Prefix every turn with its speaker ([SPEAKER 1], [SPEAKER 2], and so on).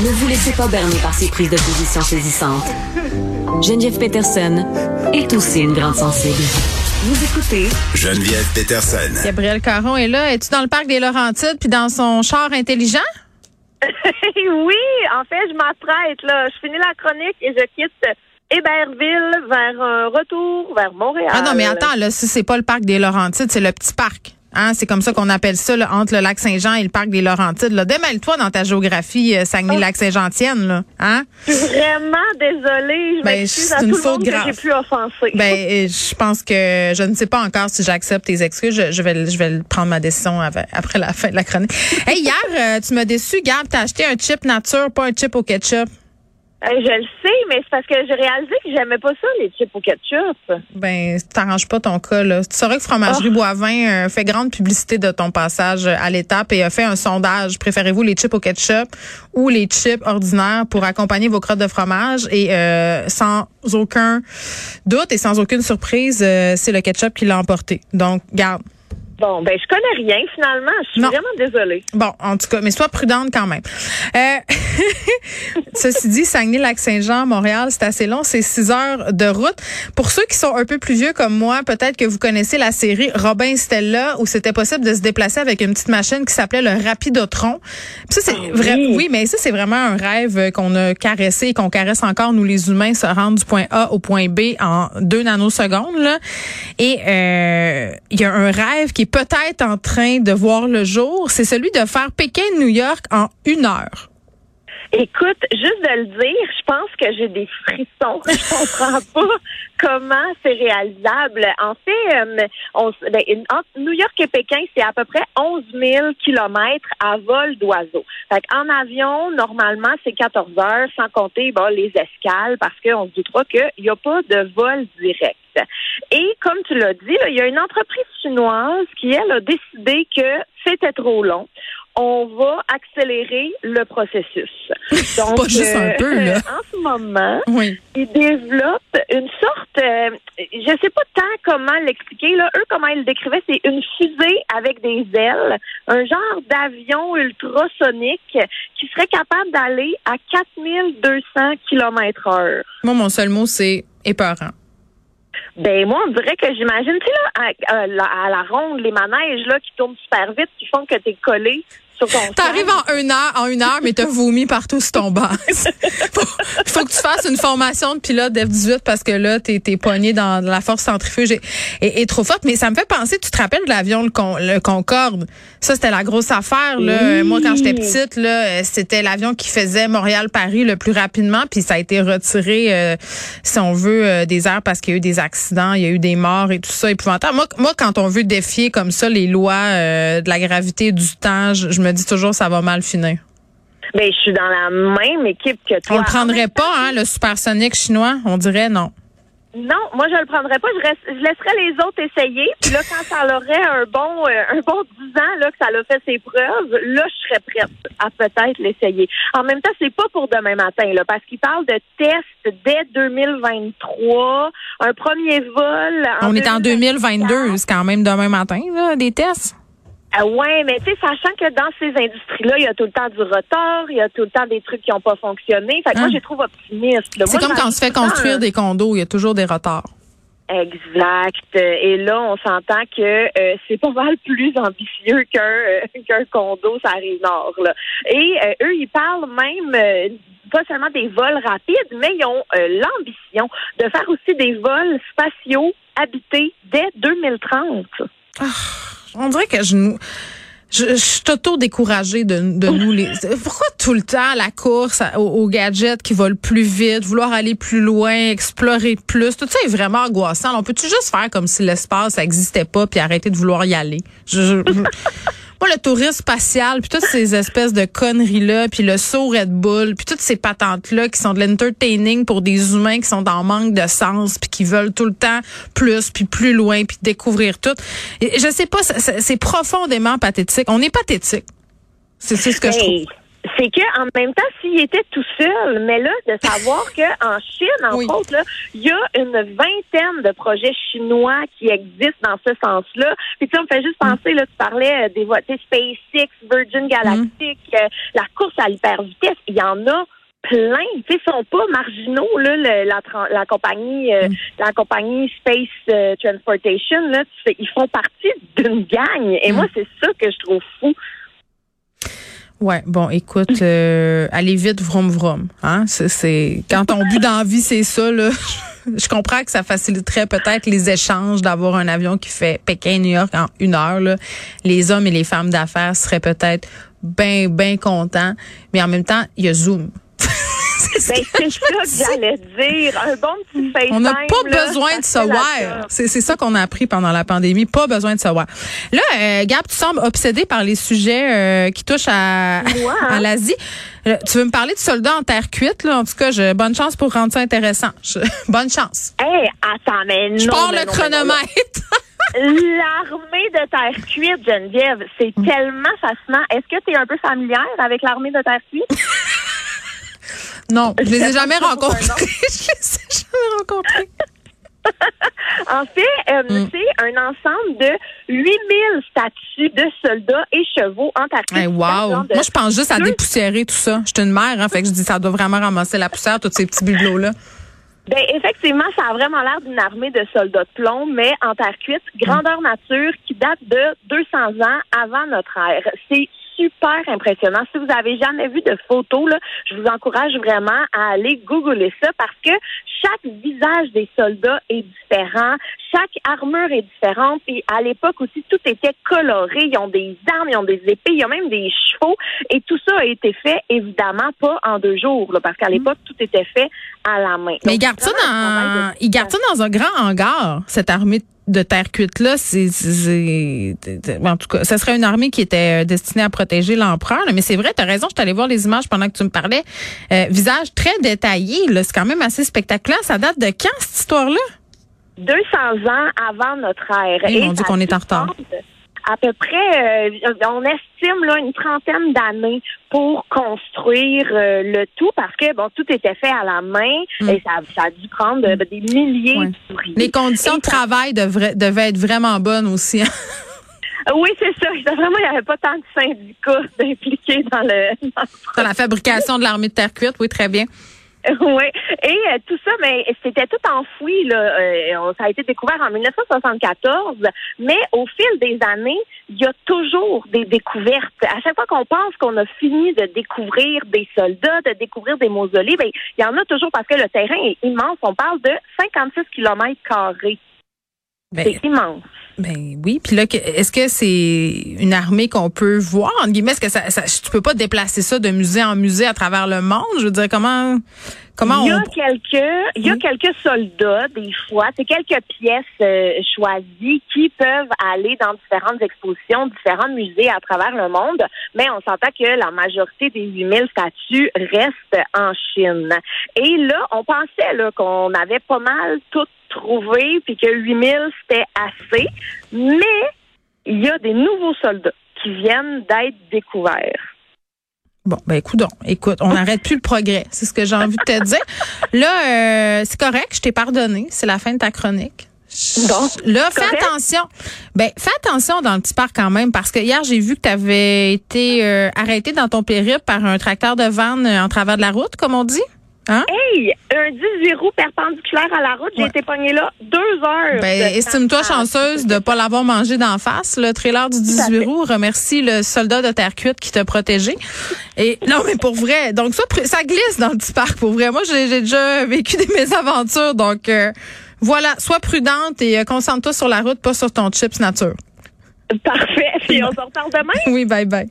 [SPEAKER 1] Ne vous laissez pas berner par ces prises de position saisissantes. Geneviève Peterson est aussi une grande sensible. Vous écoutez
[SPEAKER 2] Geneviève Peterson.
[SPEAKER 3] Gabriel Caron est là. Es-tu dans le parc des Laurentides puis dans son char intelligent?
[SPEAKER 4] oui, en fait, je m'apprête là. Je finis la chronique et je quitte Héberville vers un retour vers Montréal.
[SPEAKER 3] Ah non, mais attends, là, si c'est pas le parc des Laurentides, c'est le petit parc. Hein, c'est comme ça qu'on appelle ça, là, entre le lac Saint-Jean et le parc des Laurentides. Là. Démêle-toi dans ta géographie euh, Saguenay-Lac-Saint-Jean-Tienne. Là, hein?
[SPEAKER 4] Je suis vraiment désolée. Je
[SPEAKER 3] Ben,
[SPEAKER 4] m'excuse
[SPEAKER 3] c'est
[SPEAKER 4] à
[SPEAKER 3] une
[SPEAKER 4] tout le
[SPEAKER 3] faute
[SPEAKER 4] monde
[SPEAKER 3] grave.
[SPEAKER 4] que j'ai pu offenser.
[SPEAKER 3] Ben, euh, je pense que je ne sais pas encore si j'accepte tes excuses. Je, je vais, je vais prendre ma décision après la fin de la chronique. Hey, hier, euh, tu m'as déçu, Gab. T'as acheté un chip nature, pas un chip au ketchup.
[SPEAKER 4] Euh, je le sais, mais c'est parce que j'ai réalisé que j'aimais pas ça, les chips au ketchup.
[SPEAKER 3] Ben, t'arranges pas ton cas, là. Tu saurais que Fromagerie Boivin euh, fait grande publicité de ton passage euh, à l'étape et a fait un sondage. Préférez-vous les chips au ketchup ou les chips ordinaires pour accompagner vos crottes de fromage? Et euh, sans aucun doute et sans aucune surprise, euh, c'est le ketchup qui l'a emporté. Donc, garde.
[SPEAKER 4] Bon, ben je connais rien finalement. Je suis
[SPEAKER 3] Non.
[SPEAKER 4] vraiment désolée.
[SPEAKER 3] Bon, en tout cas, mais sois prudente quand même. Euh, ceci dit, Saguenay-Lac-Saint-Jean, Montréal, c'est assez long, c'est six heures de route. Pour ceux qui sont un peu plus vieux comme moi, peut-être que vous connaissez la série Robin Stella, où c'était possible de se déplacer avec une petite machine qui s'appelait le Rapidotron. Puis ça, c'est
[SPEAKER 4] Ah
[SPEAKER 3] vrai,
[SPEAKER 4] oui.
[SPEAKER 3] oui, mais ça, c'est vraiment un rêve qu'on a caressé et qu'on caresse encore, nous les humains, se rendre du point A au point B en deux nanosecondes. Là. Et euh, il y a un rêve qui est peut-être en train de voir le jour, c'est celui de faire Pékin-New York en une heure.
[SPEAKER 4] Écoute, juste de le dire, je pense que j'ai des frissons. Je comprends pas comment c'est réalisable. En fait, euh, on, ben, New York et Pékin, c'est à peu près 11 000 kilomètres à vol d'oiseau. En avion, normalement, c'est 14 heures, sans compter les escales, parce qu'on se doutera qu'il n'y a pas de vol direct. Et comme tu l'as dit, il y a une entreprise chinoise qui, elle, a décidé que c'était trop long. On va accélérer le processus. Donc,
[SPEAKER 3] Pas juste un peu, là.
[SPEAKER 4] En ce moment,
[SPEAKER 3] Oui.
[SPEAKER 4] ils développent une sorte, euh, je sais pas tant comment l'expliquer, là. Eux, comment ils le décrivaient, c'est une fusée avec des ailes, un genre d'avion ultrasonique qui serait capable d'aller à 4200 km heure.
[SPEAKER 3] Moi, mon seul mot, c'est épeurant.
[SPEAKER 4] Ben moi, on dirait que j'imagine, tu sais, là, à, à la, à la ronde, les manèges là qui tournent super vite, qui font que t'es collé sur ton
[SPEAKER 3] T'arrives en une heure, en une heure, mais t'as vomi partout sur ton banc. faut, faut que tu fasses une formation de pilote F-18 parce que là, t'es, t'es pogné dans la force centrifuge et, et, et trop forte. Mais ça me fait penser, tu te rappelles de l'avion, le, Con- le Concorde? Ça, c'était la grosse affaire, là.
[SPEAKER 4] Oui.
[SPEAKER 3] Moi, quand j'étais petite, là, c'était l'avion qui faisait Montréal-Paris le plus rapidement, puis ça a été retiré, euh, si on veut, euh, des airs parce qu'il y a eu des accidents, il y a eu des morts et tout ça épouvantable. Moi, moi quand on veut défier comme ça les lois euh, de la gravité du temps, je, je me dis toujours ça va mal finir.
[SPEAKER 4] Ben, je suis dans la même équipe que toi.
[SPEAKER 3] On le
[SPEAKER 4] En
[SPEAKER 3] prendrait pas, hein, le supersonique chinois? On dirait non.
[SPEAKER 4] Non, moi je le prendrais pas. Je, reste- je laisserais les autres essayer. Puis là, quand ça aurait un bon, euh, un bon 10 ans là que ça a fait ses preuves, là je serais prête à peut-être l'essayer. En même temps, c'est pas pour demain matin là, parce qu'il parle de tests dès 2023, un premier vol.
[SPEAKER 3] On est en 2022,
[SPEAKER 4] 2024.
[SPEAKER 3] c'est quand même demain matin, là, des tests.
[SPEAKER 4] Ah ouais, mais tu sais, sachant que dans ces industries-là, il y a tout le temps du retard, il y a tout le temps des trucs qui n'ont pas fonctionné. Fait que
[SPEAKER 3] Hein?
[SPEAKER 4] moi, je les trouve optimiste. là.
[SPEAKER 3] C'est comme quand on se fait construire
[SPEAKER 4] le
[SPEAKER 3] des condos, il y a toujours des retards.
[SPEAKER 4] Exact. Et là, on s'entend que euh, c'est pas mal plus ambitieux qu'un euh, qu'un condo, ça arrive nord. Là. Et euh, eux, ils parlent même pas seulement des vols rapides, mais ils ont l'ambition de faire aussi des vols spatiaux habités dès 2030.
[SPEAKER 3] On dirait que je nous. Je, je suis auto-découragée de, de nous les. Pourquoi tout le temps la course à- aux, aux gadgets qui volent plus vite, vouloir aller plus loin, explorer plus, tout ça est vraiment angoissant. On peut-tu juste faire comme si l'espace ça existait pas puis arrêter de vouloir y aller? Je, je- moi, le tourisme spatial, puis toutes ces espèces de conneries-là, puis le saut Red Bull, puis toutes ces patentes-là qui sont de l'entertaining pour des humains qui sont en manque de sens, puis qui veulent tout le temps plus, puis plus loin, puis découvrir tout. Et je sais pas, c'est profondément pathétique. On est pathétique. C'est c'est ce que je trouve.
[SPEAKER 4] C'est que en même temps, s'il était tout seul, mais là, de savoir qu'en Chine, entre
[SPEAKER 3] Oui.
[SPEAKER 4] autres, là, il y a une vingtaine de projets chinois qui existent dans ce sens-là. Puis tu sais, on me fait juste penser, là, tu parlais euh, des voies, tu sais, SpaceX, Virgin Galactic, euh, la course à l'hypervitesse, il y en a plein. Tu sais, ils sont pas marginaux, là, le- la, la compagnie, euh, la compagnie Space euh, Transportation, là, tu sais, ils font partie d'une gang. Et moi, c'est ça que je trouve fou.
[SPEAKER 3] Ouais, bon, écoute, euh, allez vite, vroom vroom. Hein? C'est, quand ton but d'envie, c'est ça, là. Je comprends que ça faciliterait peut-être les échanges d'avoir un avion qui fait Pékin-New York en une heure. Là. Les hommes et les femmes d'affaires seraient peut-être bien, bien contents. Mais en même temps, il y a Zoom.
[SPEAKER 4] Ben, c'est ça que j'allais dire. Un bon petit FaceTime.
[SPEAKER 3] On n'a pas
[SPEAKER 4] là,
[SPEAKER 3] besoin
[SPEAKER 4] ça
[SPEAKER 3] de
[SPEAKER 4] fait
[SPEAKER 3] se
[SPEAKER 4] la
[SPEAKER 3] voir.
[SPEAKER 4] job.
[SPEAKER 3] C'est c'est ça qu'on a appris pendant la pandémie. Pas besoin de se voir. Là, euh, Gab, tu sembles obsédé par les sujets euh, qui touchent à, à l'Asie. Euh, Tu veux me parler de soldats en terre cuite, là? En tout cas, je, bonne chance pour rendre ça intéressant. Je- bonne chance.
[SPEAKER 4] Hey, attends, mais non.
[SPEAKER 3] Je pars le
[SPEAKER 4] non,
[SPEAKER 3] chronomètre.
[SPEAKER 4] L'armée de terre cuite, Geneviève, c'est
[SPEAKER 3] Mm.
[SPEAKER 4] tellement fascinant. Est-ce que tu es un peu familière avec l'armée de terre cuite?
[SPEAKER 3] Non, je les ai jamais rencontrés. je les ai jamais rencontrés.
[SPEAKER 4] En fait, euh,
[SPEAKER 3] Mm.
[SPEAKER 4] c'est un ensemble de 8000 statues de soldats et chevaux en terre cuite.
[SPEAKER 3] Hey, wow. Moi, je pense juste à dépoussiérer tout ça. Je suis une mère, hein, fait que je dis ça doit vraiment ramasser la poussière, tous ces petits bibelots-là.
[SPEAKER 4] Ben, effectivement, ça a vraiment l'air d'une armée de soldats de plomb, mais en terre cuite, grandeur nature, qui date de 200 ans avant notre ère. C'est super impressionnant. Si vous avez jamais vu de photos, là, je vous encourage vraiment à aller googler ça parce que chaque visage des soldats est différent, chaque armure est différente, et à l'époque aussi, tout était coloré. Ils ont des armes, ils ont des épées, il y a même des chevaux, et tout ça a été fait, évidemment, pas en deux jours, là, parce qu'à l'époque, tout était fait à la main.
[SPEAKER 3] Mais
[SPEAKER 4] Donc,
[SPEAKER 3] ils gardent ça dans, ils gardent ça dans un grand hangar, cette armée de terre cuite là. C'est, en tout cas, ça serait une armée qui était euh, destinée à protéger l'empereur. Mais c'est vrai, tu as raison. Je suis allée voir les images pendant que tu me parlais. Euh, visage très détaillé. Là, c'est quand même assez spectaculaire. Ça date de quand cette histoire-là?
[SPEAKER 4] 200 ans avant notre ère.
[SPEAKER 3] Eh, mon Dieu,
[SPEAKER 4] ça
[SPEAKER 3] qu'on est en retard.
[SPEAKER 4] À peu près, euh, on estime là une trentaine d'années pour construire euh, le tout parce que bon, tout était fait à la main
[SPEAKER 3] Mm.
[SPEAKER 4] et ça, ça a dû prendre euh, des milliers
[SPEAKER 3] Ouais.
[SPEAKER 4] d'ouvriers.
[SPEAKER 3] Les conditions de
[SPEAKER 4] ça-
[SPEAKER 3] travail devraient, devaient être vraiment bonnes aussi. hein.
[SPEAKER 4] Oui, c'est ça. Vraiment, il n'y avait pas tant de syndicats impliqués dans le. dans le
[SPEAKER 3] Dans la fabrication de l'armée de terre cuite, oui, très bien.
[SPEAKER 4] Oui. Et euh, tout ça, mais c'était tout enfoui. Là. Euh, ça a été découvert en 1974, mais au fil des années, il y a toujours des découvertes. À chaque fois qu'on pense qu'on a fini de découvrir des soldats, de découvrir des mausolées, ben, il y en a toujours parce que le terrain est immense. On parle de 56 kilomètres carrés.
[SPEAKER 3] Ben,
[SPEAKER 4] C'est immense.
[SPEAKER 3] Ben oui, puis là, est-ce que c'est une armée qu'on peut voir en guillemets? Est-ce que ça, ça, tu peux pas déplacer ça de musée en musée à travers le monde? Je veux dire, comment, comment
[SPEAKER 4] Il y a
[SPEAKER 3] on
[SPEAKER 4] quelques, il y a
[SPEAKER 3] Oui.
[SPEAKER 4] quelques soldats des fois, c'est quelques pièces euh, choisies qui peuvent aller dans différentes expositions, différents musées à travers le monde, mais on s'entend que la majorité des 8000 statues restent en Chine. Et là, on pensait là qu'on avait pas mal tout trouvé puis que 8000 c'était assez, mais il y a des nouveaux soldats qui viennent d'être découverts.
[SPEAKER 3] Bon, ben écoute, donc, écoute, on n'arrête plus le progrès. C'est ce que j'ai envie de te dire. Là, euh, c'est correct, je t'ai pardonné. C'est la fin de ta chronique.
[SPEAKER 4] Bon,
[SPEAKER 3] Là, fais
[SPEAKER 4] correct.
[SPEAKER 3] attention. Ben, fais attention dans le petit parc quand même, parce que hier, j'ai vu que tu avais été euh, arrêté dans ton périple par un tracteur de vanne euh, en travers de la route, comme on dit. Hein?
[SPEAKER 4] Hey, un 18 roues perpendiculaire à la route, j'ai
[SPEAKER 3] Ouais.
[SPEAKER 4] été pognée là deux heures.
[SPEAKER 3] Ben,
[SPEAKER 4] de
[SPEAKER 3] estime-toi chanceuse de pas l'avoir mangé d'en face. Le trailer du 18
[SPEAKER 4] fait.
[SPEAKER 3] roues remercie le soldat de terre cuite qui t'a protégé. Et non, mais pour vrai, donc ça, ça glisse dans le petit parc. Pour vrai, moi, j'ai j'ai déjà vécu des mésaventures. Donc euh, voilà, sois prudente et euh, concentre-toi sur la route, pas sur ton chips nature.
[SPEAKER 4] Parfait. Puis on se reparle demain.
[SPEAKER 3] Oui, bye bye.